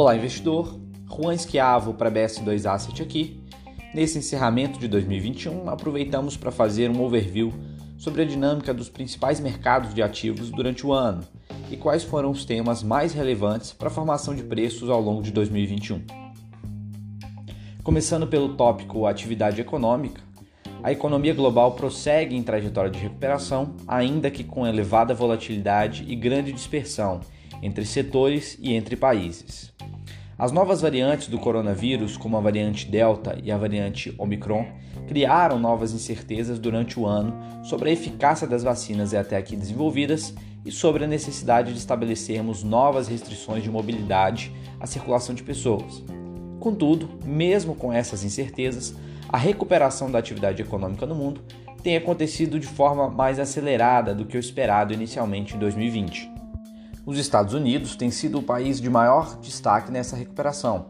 Olá, investidor. Juan Esquiavo para BS2 Asset aqui. Nesse encerramento de 2021, aproveitamos para fazer um overview sobre a dinâmica dos principais mercados de ativos durante o ano e quais foram os temas mais relevantes para a formação de preços ao longo de 2021. Começando pelo tópico atividade econômica, a economia global prossegue em trajetória de recuperação, ainda que com elevada volatilidade e grande dispersão entre setores e entre países. As novas variantes do coronavírus, como a variante Delta e a variante Omicron, criaram novas incertezas durante o ano sobre a eficácia das vacinas até aqui desenvolvidas e sobre a necessidade de estabelecermos novas restrições de mobilidade à circulação de pessoas. Contudo, mesmo com essas incertezas, a recuperação da atividade econômica no mundo tem acontecido de forma mais acelerada do que o esperado inicialmente em 2020. Os Estados Unidos têm sido o país de maior destaque nessa recuperação,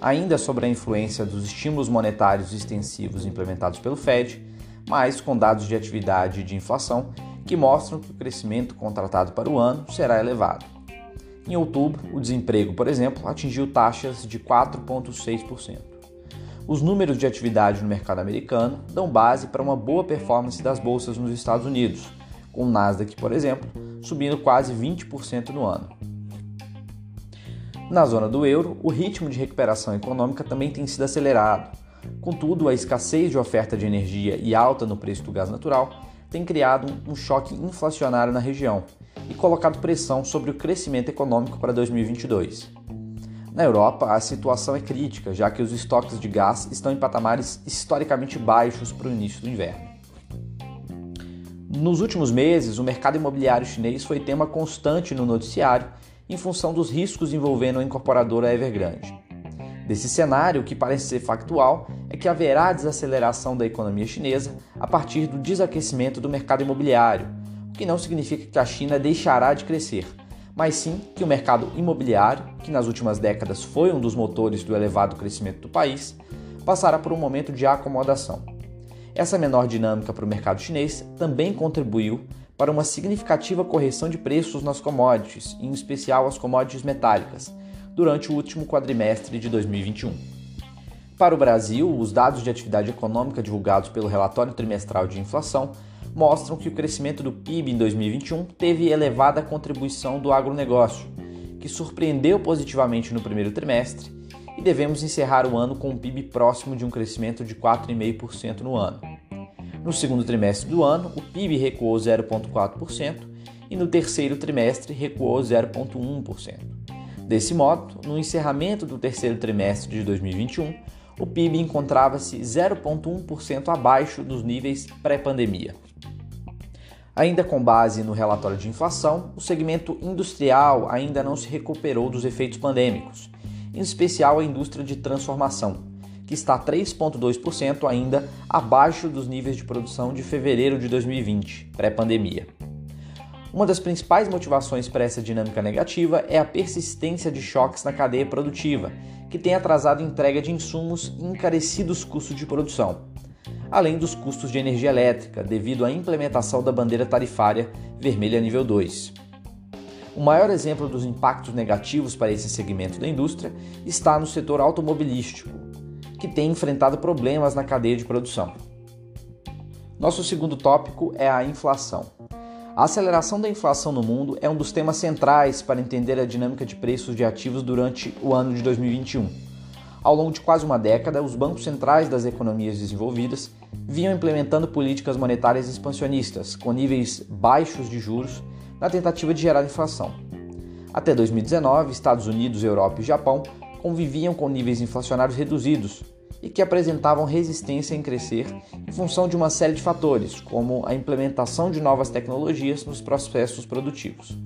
ainda sobre a influência dos estímulos monetários extensivos implementados pelo Fed, mas com dados de atividade e de inflação que mostram que o crescimento contratado para o ano será elevado. Em outubro, o desemprego, por exemplo, atingiu taxas de 4,6%. Os números de atividade no mercado americano dão base para uma boa performance das bolsas nos Estados Unidos, com o Nasdaq, por exemplo, subindo quase 20% no ano. Na zona do euro, o ritmo de recuperação econômica também tem sido acelerado. Contudo, a escassez de oferta de energia e alta no preço do gás natural tem criado um choque inflacionário na região e colocado pressão sobre o crescimento econômico para 2022. Na Europa, a situação é crítica, já que os estoques de gás estão em patamares historicamente baixos para o início do inverno. Nos últimos meses, o mercado imobiliário chinês foi tema constante no noticiário em função dos riscos envolvendo a incorporadora Evergrande. Desse cenário, o que parece ser factual é que haverá desaceleração da economia chinesa a partir do desaquecimento do mercado imobiliário, o que não significa que a China deixará de crescer, mas sim que o mercado imobiliário, que nas últimas décadas foi um dos motores do elevado crescimento do país, passará por um momento de acomodação. Essa menor dinâmica para o mercado chinês também contribuiu para uma significativa correção de preços nas commodities, em especial as commodities metálicas, durante o último quadrimestre de 2021. Para o Brasil, os dados de atividade econômica divulgados pelo relatório trimestral de inflação mostram que o crescimento do PIB em 2021 teve elevada contribuição do agronegócio, que surpreendeu positivamente no primeiro trimestre e devemos encerrar o ano com um PIB próximo de um crescimento de 4,5% no ano. No segundo trimestre do ano, o PIB recuou 0,4% e no terceiro trimestre recuou 0,1%. Desse modo, no encerramento do terceiro trimestre de 2021, o PIB encontrava-se 0,1% abaixo dos níveis pré-pandemia. Ainda com base no relatório de inflação, o segmento industrial ainda não se recuperou dos efeitos pandêmicos em especial a indústria de transformação, que está 3,2% ainda abaixo dos níveis de produção de fevereiro de 2020, pré-pandemia. Uma das principais motivações para essa dinâmica negativa é a persistência de choques na cadeia produtiva, que tem atrasado a entrega de insumos e encarecido os custos de produção, além dos custos de energia elétrica, devido à implementação da bandeira tarifária vermelha nível 2. O maior exemplo dos impactos negativos para esse segmento da indústria está no setor automobilístico, que tem enfrentado problemas na cadeia de produção. Nosso segundo tópico é a inflação. A aceleração da inflação no mundo é um dos temas centrais para entender a dinâmica de preços de ativos durante o ano de 2021. Ao longo de quase uma década, os bancos centrais das economias desenvolvidas vinham implementando políticas monetárias expansionistas, com níveis baixos de juros na tentativa de gerar inflação. Até 2019, Estados Unidos, Europa e Japão conviviam com níveis inflacionários reduzidos e que apresentavam resistência em crescer em função de uma série de fatores, como a implementação de novas tecnologias nos processos produtivos.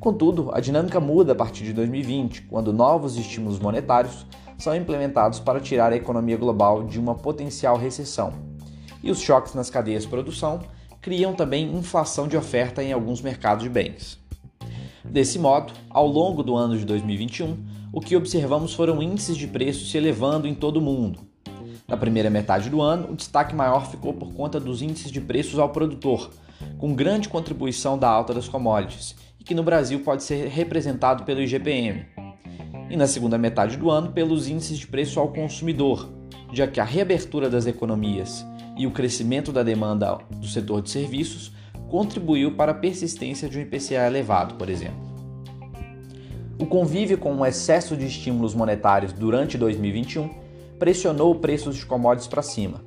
Contudo, a dinâmica muda a partir de 2020, quando novos estímulos monetários são implementados para tirar a economia global de uma potencial recessão. E os choques nas cadeias de produção criam também inflação de oferta em alguns mercados de bens. Desse modo, ao longo do ano de 2021, o que observamos foram índices de preços se elevando em todo o mundo. Na primeira metade do ano, o destaque maior ficou por conta dos índices de preços ao produtor, com grande contribuição da alta das commodities, e que no Brasil pode ser representado pelo IGPM. e na segunda metade do ano pelos índices de preço ao consumidor, já que a reabertura das economias e o crescimento da demanda do setor de serviços contribuiu para a persistência de um IPCA elevado, por exemplo. O convívio com o excesso de estímulos monetários durante 2021 pressionou preços de commodities para cima.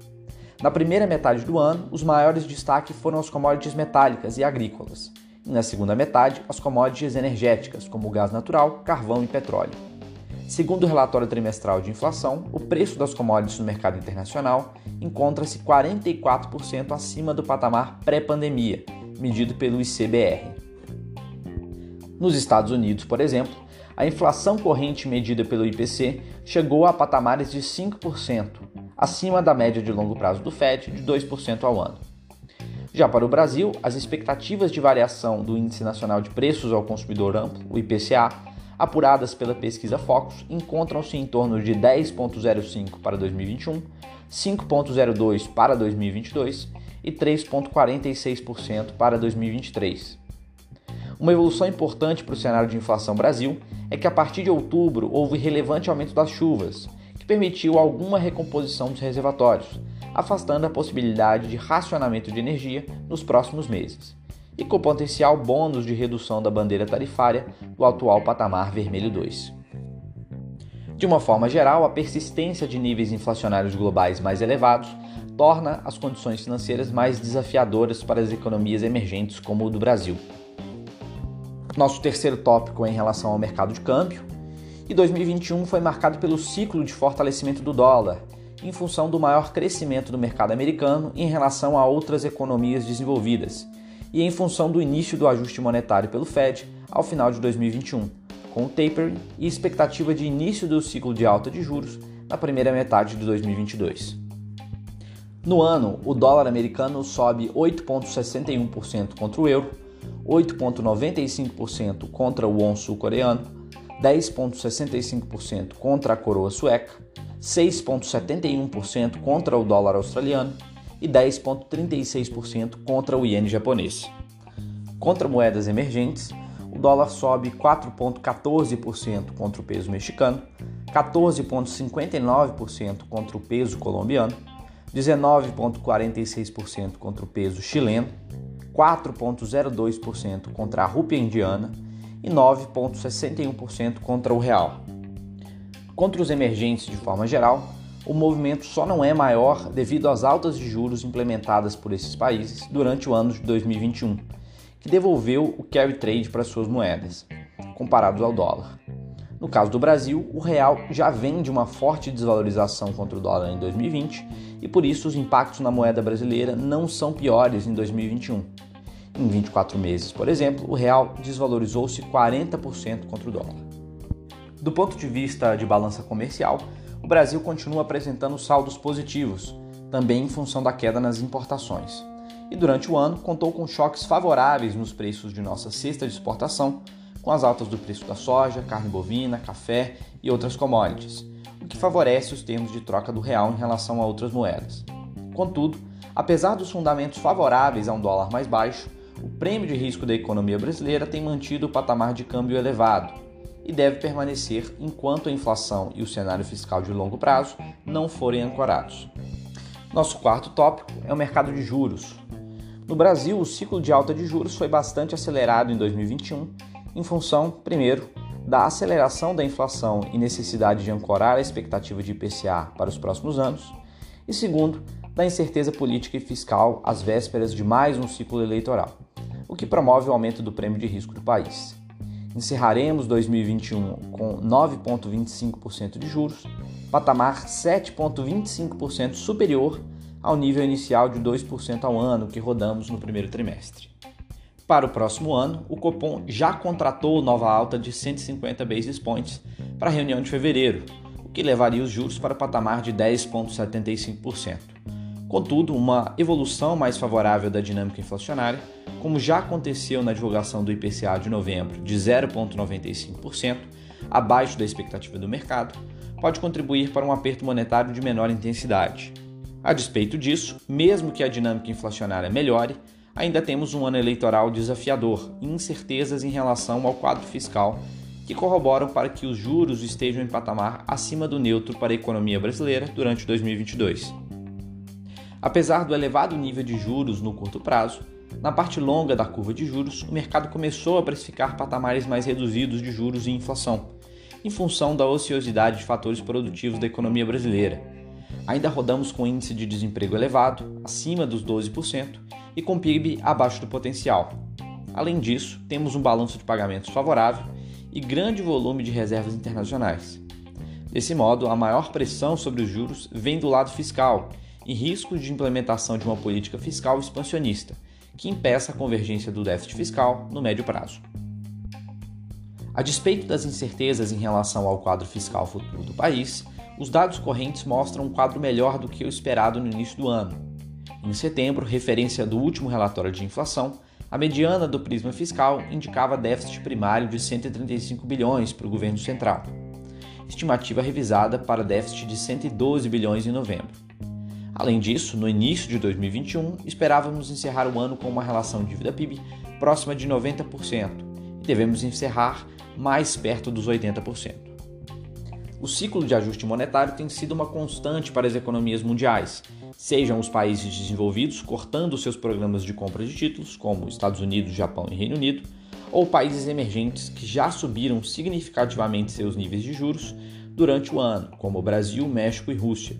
Na primeira metade do ano, os maiores destaques foram as commodities metálicas e agrícolas, e na segunda metade, as commodities energéticas, como o gás natural, carvão e petróleo. Segundo o relatório trimestral de inflação, o preço das commodities no mercado internacional encontra-se 44% acima do patamar pré-pandemia, medido pelo ICBR. Nos Estados Unidos, por exemplo, a inflação corrente medida pelo IPC chegou a patamares de 5%, acima da média de longo prazo do Fed de 2% ao ano. Já para o Brasil, as expectativas de variação do Índice Nacional de Preços ao Consumidor Amplo, o IPCA, apuradas pela pesquisa Focus, encontram-se em torno de 10,05 para 2021, 5,02 para 2022 e 3,46% para 2023. Uma evolução importante para o cenário de inflação Brasil é que a partir de outubro houve relevante aumento das chuvas, que permitiu alguma recomposição dos reservatórios, afastando a possibilidade de racionamento de energia nos próximos meses, e com potencial bônus de redução da bandeira tarifária do atual patamar vermelho 2. De uma forma geral, a persistência de níveis inflacionários globais mais elevados torna as condições financeiras mais desafiadoras para as economias emergentes como o do Brasil. Nosso terceiro tópico é em relação ao mercado de câmbio. E 2021 foi marcado pelo ciclo de fortalecimento do dólar, em função do maior crescimento do mercado americano em relação a outras economias desenvolvidas, e em função do início do ajuste monetário pelo Fed ao final de 2021, com o tapering e expectativa de início do ciclo de alta de juros na primeira metade de 2022. No ano, o dólar americano sobe 8,61% contra o euro, 8,95% contra o won sul-coreano, 10,65% contra a coroa sueca, 6,71% contra o dólar australiano e 10,36% contra o iene japonês. Contra moedas emergentes, o dólar sobe 4,14% contra o peso mexicano, 14,59% contra o peso colombiano, 19,46% contra o peso chileno 4,02% contra a rúpia indiana e 9,61% contra o real. Contra os emergentes de forma geral, o movimento só não é maior devido às altas de juros implementadas por esses países durante o ano de 2021, que devolveu o carry trade para suas moedas, comparados ao dólar. No caso do Brasil, o real já vem de uma forte desvalorização contra o dólar em 2020 e por isso os impactos na moeda brasileira não são piores em 2021. Em 24 meses, por exemplo, o real desvalorizou-se 40% contra o dólar. Do ponto de vista de balança comercial, o Brasil continua apresentando saldos positivos, também em função da queda nas importações. E durante o ano contou com choques favoráveis nos preços de nossa cesta de exportação, com as altas do preço da soja, carne bovina, café e outras commodities, o que favorece os termos de troca do real em relação a outras moedas. Contudo, apesar dos fundamentos favoráveis a um dólar mais baixo, o prêmio de risco da economia brasileira tem mantido o patamar de câmbio elevado e deve permanecer enquanto a inflação e o cenário fiscal de longo prazo não forem ancorados. Nosso quarto tópico é o mercado de juros. No Brasil, o ciclo de alta de juros foi bastante acelerado em 2021 em função, primeiro, da aceleração da inflação e necessidade de ancorar a expectativa de IPCA para os próximos anos, e segundo, da incerteza política e fiscal às vésperas de mais um ciclo eleitoral, o que promove o aumento do prêmio de risco do país. Encerraremos 2021 com 9,25% de juros, patamar 7,25% superior ao nível inicial de 2% ao ano que rodamos no primeiro trimestre. Para o próximo ano, o Copom já contratou nova alta de 150 basis points para a reunião de fevereiro, o que levaria os juros para o patamar de 10,75%. Contudo, uma evolução mais favorável da dinâmica inflacionária, como já aconteceu na divulgação do IPCA de novembro de 0,95%, abaixo da expectativa do mercado, pode contribuir para um aperto monetário de menor intensidade. A despeito disso, mesmo que a dinâmica inflacionária melhore, ainda temos um ano eleitoral desafiador e incertezas em relação ao quadro fiscal que corroboram para que os juros estejam em patamar acima do neutro para a economia brasileira durante 2022. Apesar do elevado nível de juros no curto prazo, na parte longa da curva de juros, o mercado começou a precificar patamares mais reduzidos de juros e inflação, em função da ociosidade de fatores produtivos da economia brasileira. Ainda rodamos com índice de desemprego elevado, acima dos 12%, e com PIB abaixo do potencial. Além disso, temos um balanço de pagamentos favorável e grande volume de reservas internacionais. Desse modo, a maior pressão sobre os juros vem do lado fiscal e riscos de implementação de uma política fiscal expansionista, que impeça a convergência do déficit fiscal no médio prazo. A despeito das incertezas em relação ao quadro fiscal futuro do país, os dados correntes mostram um quadro melhor do que o esperado no início do ano. Em setembro, referência do último relatório de inflação, a mediana do prisma fiscal indicava déficit primário de 135 bilhões para o governo central, estimativa revisada para déficit de 112 bilhões em novembro. Além disso, no início de 2021, esperávamos encerrar o ano com uma relação dívida-PIB próxima de 90% e devemos encerrar mais perto dos 80%. O ciclo de ajuste monetário tem sido uma constante para as economias mundiais, sejam os países desenvolvidos cortando seus programas de compra de títulos, como Estados Unidos, Japão e Reino Unido, ou países emergentes que já subiram significativamente seus níveis de juros durante o ano, como Brasil, México e Rússia.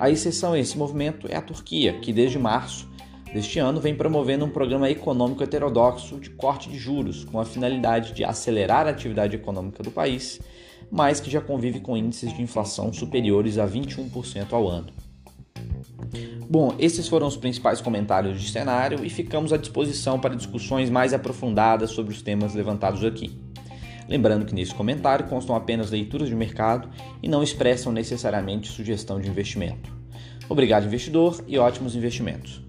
A exceção a esse movimento é a Turquia, que desde março deste ano vem promovendo um programa econômico heterodoxo de corte de juros, com a finalidade de acelerar a atividade econômica do país, mas que já convive com índices de inflação superiores a 21% ao ano. Bom, esses foram os principais comentários de cenário e ficamos à disposição para discussões mais aprofundadas sobre os temas levantados aqui. Lembrando que nesse comentário constam apenas leituras de mercado e não expressam necessariamente sugestão de investimento. Obrigado, investidor, e ótimos investimentos.